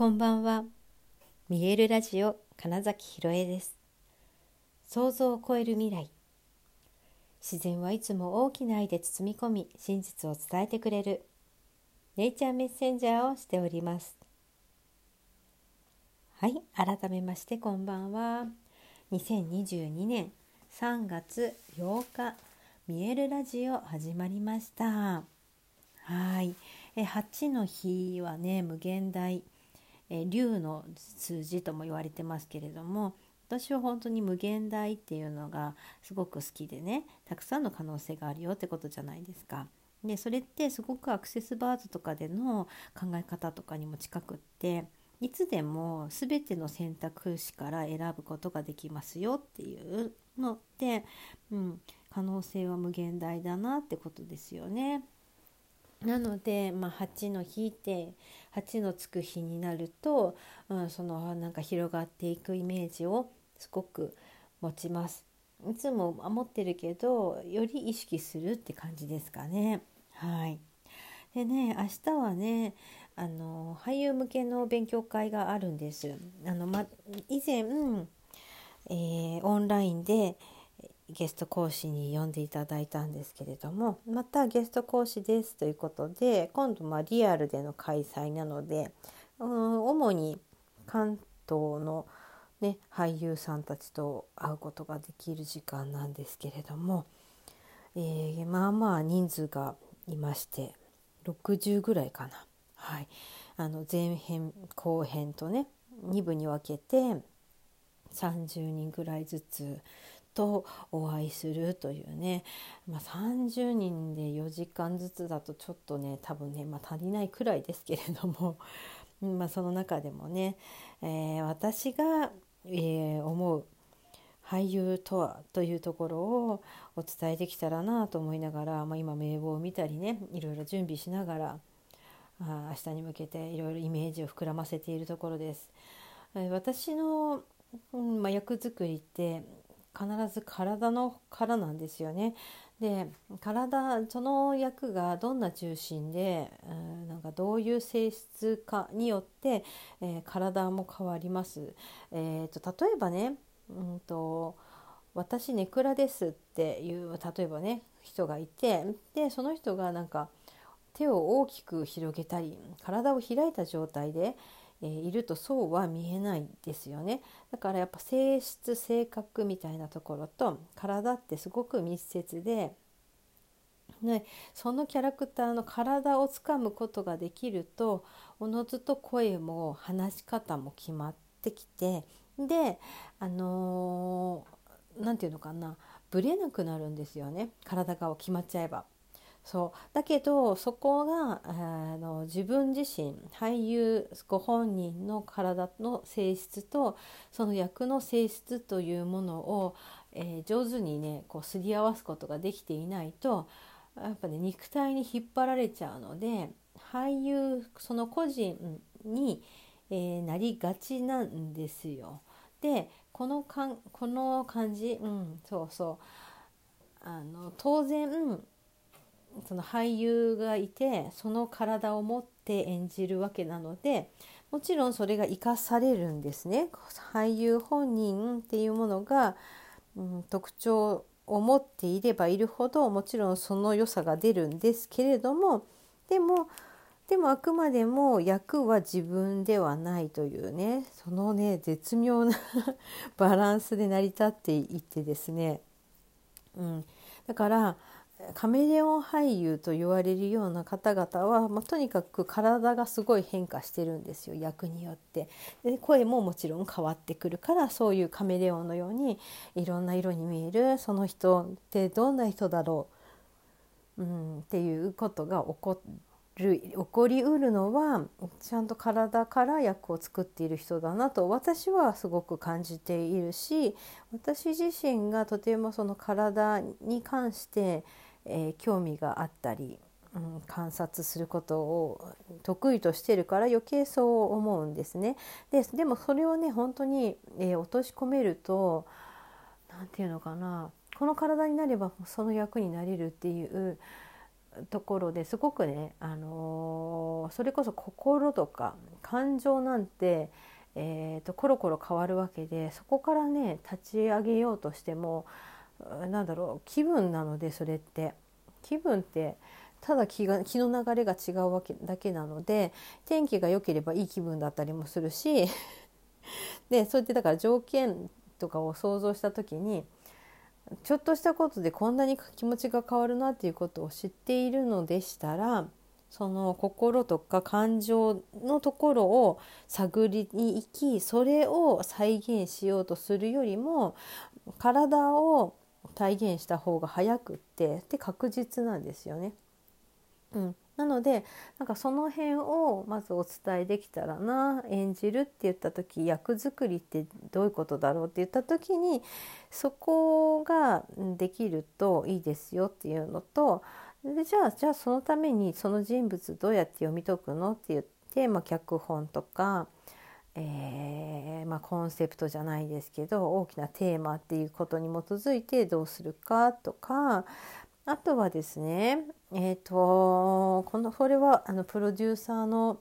こんばんは。見えるラジオ金崎ひろえです。想像を超える未来。自然はいつも大きな愛で包み込み、真実を伝えてくれるネイチャーメッセンジャーをしております。はい、改めましてこんばんは。2022年3月8日、見えるラジオ始まりました。はい、え8の日はね無限大。え竜の数字とも言われてますけれども私は本当に無限大っていうのがすごく好きでねたくさんの可能性があるよってことじゃないですか。でそれってすごくアクセスバーズとかでの考え方とかにも近くっていつでも全ての選択肢から選ぶことができますよっていうのって、うん、可能性は無限大だなってことですよね。なので、まあ、8の引いて8のつく日になると、うん、そのなんか広がっていくイメージをすごく持ちます。いつも持ってるけどより意識するって感じですかね。はい、でね明日はねあの俳優向けの勉強会があるんです。あのま、以前、えー、オンラインでゲスト講師に呼んでいただいたんですけれどもまたゲスト講師ですということで今度まリアルでの開催なのでうん主に関東の、ね、俳優さんたちと会うことができる時間なんですけれども、えー、まあまあ人数がいまして60ぐらいかな。はい、あの前編後編とね2部に分けて30人ぐらいずつとお会いするというね、まあ、30人で4時間ずつだとちょっとね多分ね、まあ、足りないくらいですけれども、まあ、その中でもね、えー、私が、えー、思う俳優とはというところをお伝えできたらなと思いながら、まあ、今名簿を見たりねいろいろ準備しながらあ明日に向けていろいろイメージを膨らませているところです。私の、うんまあ、役作りって必ず体のからなんですよね。で体その役がどんな重心で、うん、なんかどういう性質かによって、えー、体も変わります。えーと、例えばね、うんと「私ネクラです」っていう例えばね人がいてでその人がなんか手を大きく広げたり体を開いた状態で、え、いるとそうは見えないですよねだからやっぱ性質性格みたいなところと体ってすごく密接で、ね、そのキャラクターの体をつかむことができるとおのずと声も話し方も決まってきてであの何、ー、て言うのかなブレなくなるんですよね体が決まっちゃえば。そうだけどそこがあの自分自身俳優ご本人の体の性質とその役の性質というものを、えー、上手にねこうすり合わすことができていないとやっぱね肉体に引っ張られちゃうので俳優その個人に、えー、なりがちなんですよ。でこのかんこの感じ、うん、そうそうあの当然その俳優がいてその体を持って演じるわけなのでもちろんそれが生かされるんですね。俳優本人っていうものが、うん、特徴を持っていればいるほどもちろんその良さが出るんですけれどもでもでもあくまでも役は自分ではないというねそのね絶妙な バランスで成り立っていってですね、うん、だからカメレオン俳優と言われるような方々は、まあ、とにかく体がすごい変化してるんですよ役によって。で声ももちろん変わってくるからそういうカメレオンのようにいろんな色に見えるその人ってどんな人だろう、うん、っていうことが起こる起こりうるのはちゃんと体から役を作っている人だなと私はすごく感じているし私自身がとてもその体に関してえー、興味があったり、うん、観察することを得意としてるから余計そう思うんですね。ででもそれをね本当に、えー、落とし込めると何て言うのかなこの体になればその役になれるっていうところですごくね、あのー、それこそ心とか感情なんて、えーと、コロコロ変わるわけでそこからね立ち上げようとしてもなんだろう気分なのでそれって。気分ってただ気が気の流れが違うわけだけなので天気が良ければいい気分だったりもするし でそうやってだから条件とかを想像した時にちょっとしたことでこんなに気持ちが変わるなっていうことを知っているのでしたらその心とか感情のところを探りに行きそれを再現しようとするよりも体を体現した方が早くってで確実なんですよね。うん、なのでなんかその辺をまずお伝えできたらな演じるって言った時役作りってどういうことだろうって言った時にそこができるといいですよっていうのとでじゃあじゃあそのためにその人物どうやって読み解くのって言って、まあ、脚本とか、えー、まあ、コンセプトじゃないですけど大きなテーマっていうことに基づいてどうするかとかあとはですねえっ、ー、とこのこれはあのプロデューサーの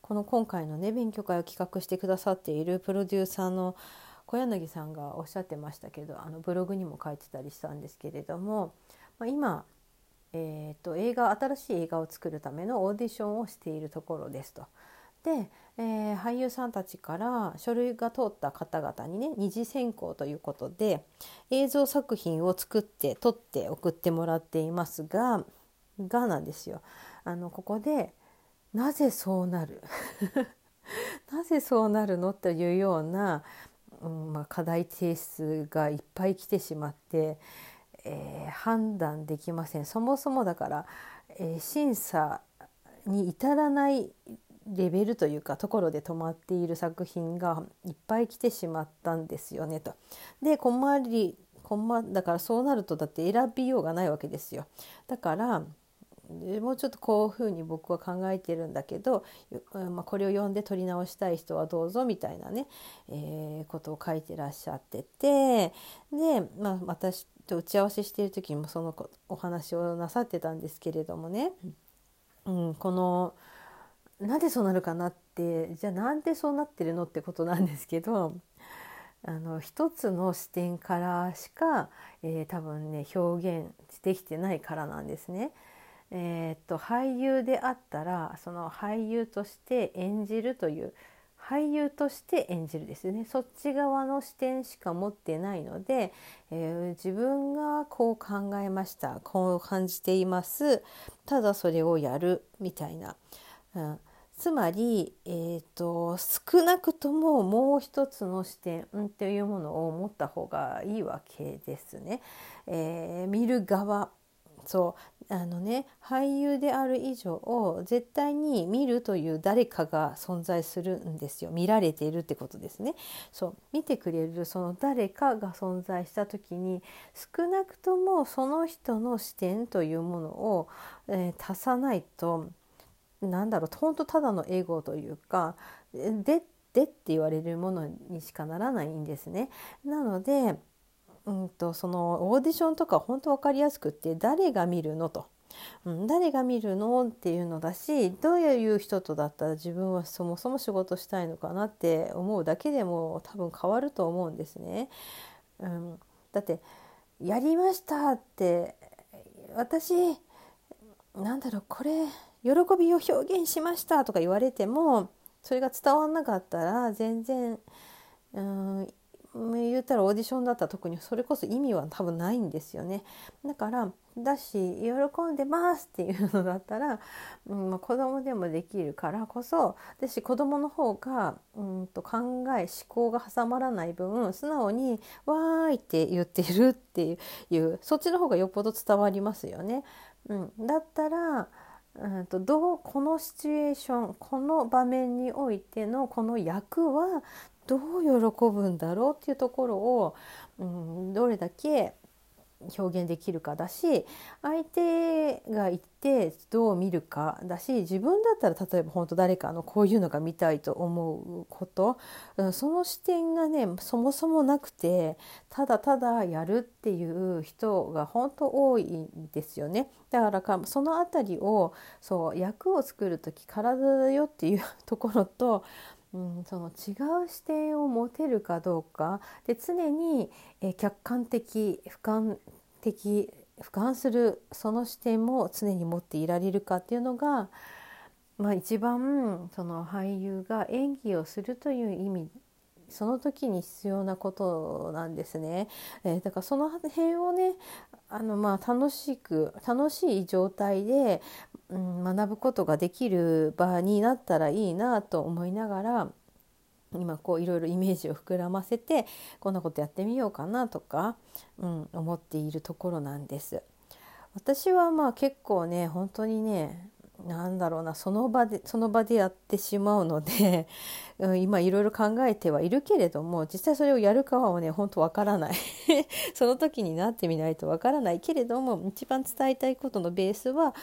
この今回のね勉強会を企画してくださっているプロデューサーの小柳さんがおっしゃってましたけどあのブログにも書いてたりしたんですけれども、まあ、今、えーと、映画新しい映画を作るためのオーディションをしているところですと。で、えー、俳優さんたちから書類が通った方々にね二次選考ということで映像作品を作って撮って送ってもらっていますががなんですよ。あのここでなぜそうなる？なぜそうなるのというような、うんまあ、課題提出がいっぱい来てしまって、えー、判断できませんそもそもだから、えー、審査に至らないレベルというかところで止まっている作品がいっぱい来てしまったんですよねと。で困り困だからそうなるとだって選びようがないわけですよ。だからもうちょっとこういうふうに僕は考えてるんだけど、まあ、これを読んで撮り直したい人はどうぞみたいなね、えー、ことを書いてらっしゃっててで、まあ、私と打ち合わせしている時にもそのお話をなさってたんですけれどもね、うん、この「なんでそうなるかなってじゃあなんでそうなってるのってことなんですけどあの一つの視点からしか、えー、多分ね表現できてないからなんですね。えー、っと俳優であったらその俳優として演じるという俳優として演じるですね。そっち側の視点しか持ってないので、えー、自分がこう考えましたこう感じていますただそれをやるみたいな、うん、つまり、えーと、少なくとももう一つの視点っていうものを持った方がいいわけですね。えー、見る側。そう。あのね俳優である以上絶対に見るという誰かが存在するんですよ。見られているってことですね。そう。見てくれるその誰かが存在した時に少なくともその人の視点というものを、えー、足さないとなんだろう本当ただのエゴというかででって言われるものにしかならないんですね。なので、うんと、そのオーディションとか本当分かりやすくって誰が見るのと。うん、誰が見るのっていうのだしどういう人とだったら自分はそもそも仕事したいのかなって思うだけでも多分変わると思うんですね。うん、だって「やりました」って私なんだろうこれ喜びを表現しましたとか言われてもそれが伝わんなかったら全然うん言ったらオーディションだったら特にそれこそ意味は多分ないんですよね。だからだし喜んでますっていうのだったら、うんまあ、子供でもできるからこそだし子供の方がうんと考え思考が挟まらない分素直に「わーい」って言ってるっていうそっちの方がよっぽど伝わりますよね。うん、だったらうんとどうこのシチュエーションこの場面においてのこの役はどう喜ぶんだろうっていうところを、うん、どれだけ表現できるかだし相手が言ってどう見るかだし自分だったら例えば本当誰かのこういうのが見たいと思うことその視点がねそもそもなくてただただやるっていう人が本当多いんですよね。だからかその辺りをそう役を作る時体だよっていうところとうん、その違う視点を持てるかどうかで常に、え客観的俯瞰的俯瞰するその視点も常に持っていられるかっていうのが、まあ、一番その俳優が演技をするという意味その時に必要なことなんですね。えー、だからその辺をねあのまあ楽しく楽しい状態で、うん、学ぶことができる場になったらいいなと思いながら今こういろいろイメージを膨らませてこんなことやってみようかなとか、うん、思っているところなんです。私はまあ結構ね本当にねなんだろうなその場でその場でやってしまうので 今いろいろ考えてはいるけれども実際それをやるかはね本当わからない その時になってみないとわからないけれども一番伝えたいことのベースは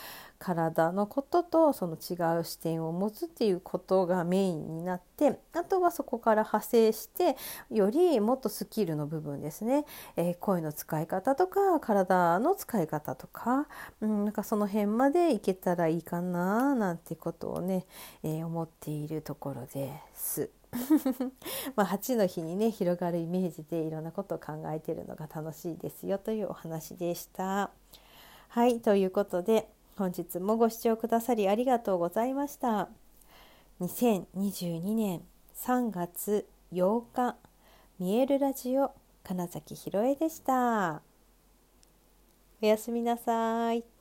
体のこととその違う視点を持つっていうことがメインになってあとはそこから派生してよりもっとスキルの部分ですね、えー、声の使い方とか体の使い方とか,、うん、なんかその辺までいけたらいいかななんてことをね、えー、思っているところです。まあ8の日にね広がるイメージでいろんなことを考えているのが楽しいですよというお話でした。はいということで本日もご視聴くださりありがとうございました。2022年3月8日見えるラジオ金崎ひろえでした。おやすみなさい。